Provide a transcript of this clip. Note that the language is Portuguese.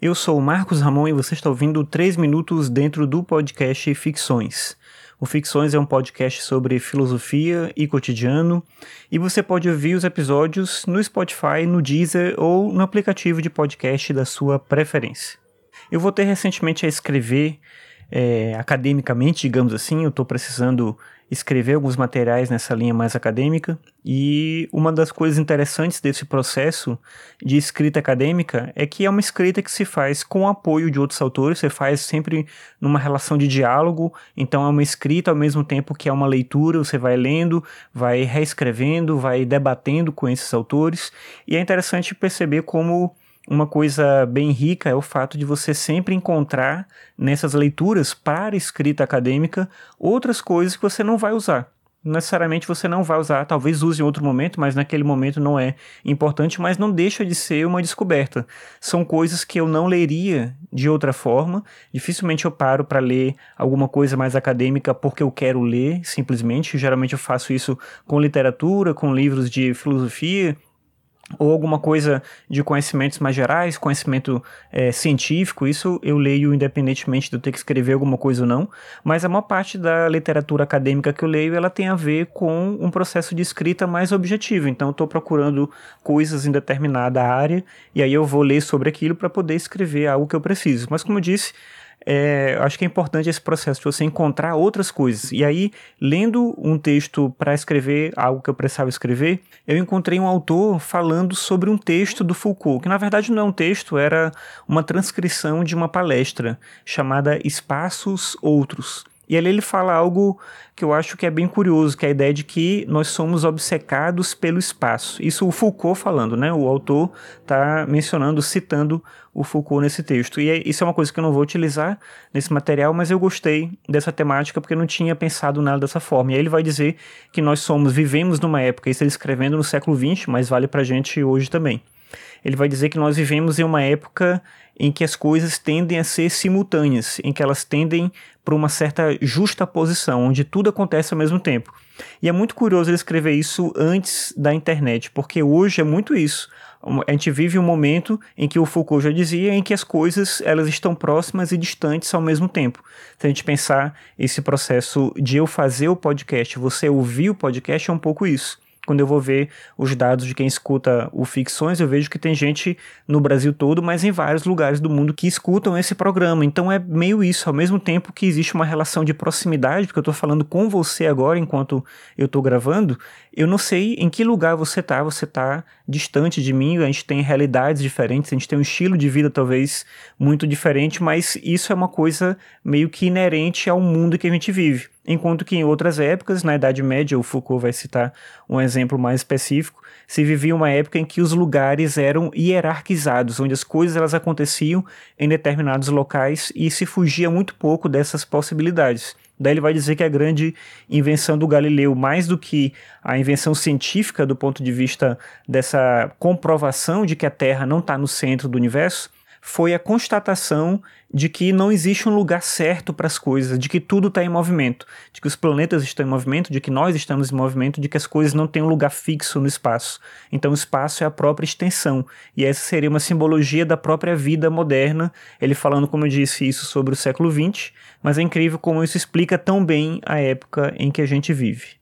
Eu sou o Marcos Ramon e você está ouvindo 3 minutos dentro do podcast Ficções. O Ficções é um podcast sobre filosofia e cotidiano, e você pode ouvir os episódios no Spotify, no Deezer ou no aplicativo de podcast da sua preferência. Eu voltei recentemente a escrever é, academicamente, digamos assim, eu estou precisando escrever alguns materiais nessa linha mais acadêmica. E uma das coisas interessantes desse processo de escrita acadêmica é que é uma escrita que se faz com o apoio de outros autores, você faz sempre numa relação de diálogo, então é uma escrita ao mesmo tempo que é uma leitura, você vai lendo, vai reescrevendo, vai debatendo com esses autores. E é interessante perceber como uma coisa bem rica é o fato de você sempre encontrar nessas leituras para escrita acadêmica outras coisas que você não vai usar. Necessariamente você não vai usar, talvez use em outro momento, mas naquele momento não é importante, mas não deixa de ser uma descoberta. São coisas que eu não leria de outra forma. Dificilmente eu paro para ler alguma coisa mais acadêmica porque eu quero ler, simplesmente. Geralmente eu faço isso com literatura, com livros de filosofia, ou alguma coisa de conhecimentos mais gerais, conhecimento é, científico, isso eu leio independentemente de eu ter que escrever alguma coisa ou não, mas a maior parte da literatura acadêmica que eu leio, ela tem a ver com um processo de escrita mais objetivo, então eu estou procurando coisas em determinada área, e aí eu vou ler sobre aquilo para poder escrever algo que eu preciso, mas como eu disse, é, acho que é importante esse processo de você encontrar outras coisas. E aí, lendo um texto para escrever algo que eu precisava escrever, eu encontrei um autor falando sobre um texto do Foucault, que na verdade não é um texto, era uma transcrição de uma palestra chamada Espaços Outros. E ali ele fala algo que eu acho que é bem curioso, que é a ideia de que nós somos obcecados pelo espaço. Isso o Foucault falando, né? O autor está mencionando, citando o Foucault nesse texto. E é, isso é uma coisa que eu não vou utilizar nesse material, mas eu gostei dessa temática porque eu não tinha pensado nada dessa forma. E aí ele vai dizer que nós somos, vivemos numa época, isso ele escrevendo no século XX, mas vale pra gente hoje também. Ele vai dizer que nós vivemos em uma época em que as coisas tendem a ser simultâneas, em que elas tendem para uma certa justa posição, onde tudo acontece ao mesmo tempo. E é muito curioso ele escrever isso antes da internet, porque hoje é muito isso. A gente vive um momento em que o Foucault já dizia em que as coisas elas estão próximas e distantes ao mesmo tempo. Se a gente pensar esse processo de eu fazer o podcast, você ouvir o podcast é um pouco isso quando eu vou ver os dados de quem escuta o Ficções, eu vejo que tem gente no Brasil todo, mas em vários lugares do mundo que escutam esse programa. Então é meio isso, ao mesmo tempo que existe uma relação de proximidade, porque eu estou falando com você agora enquanto eu estou gravando, eu não sei em que lugar você está, você está distante de mim, a gente tem realidades diferentes, a gente tem um estilo de vida talvez muito diferente, mas isso é uma coisa meio que inerente ao mundo que a gente vive. Enquanto que em outras épocas, na Idade Média, o Foucault vai citar um exemplo mais específico, se vivia uma época em que os lugares eram hierarquizados, onde as coisas elas aconteciam em determinados locais e se fugia muito pouco dessas possibilidades. Daí ele vai dizer que a grande invenção do Galileu, mais do que a invenção científica do ponto de vista dessa comprovação de que a Terra não está no centro do universo, foi a constatação de que não existe um lugar certo para as coisas, de que tudo está em movimento, de que os planetas estão em movimento, de que nós estamos em movimento, de que as coisas não têm um lugar fixo no espaço. Então o espaço é a própria extensão, e essa seria uma simbologia da própria vida moderna, ele falando, como eu disse, isso sobre o século XX, mas é incrível como isso explica tão bem a época em que a gente vive.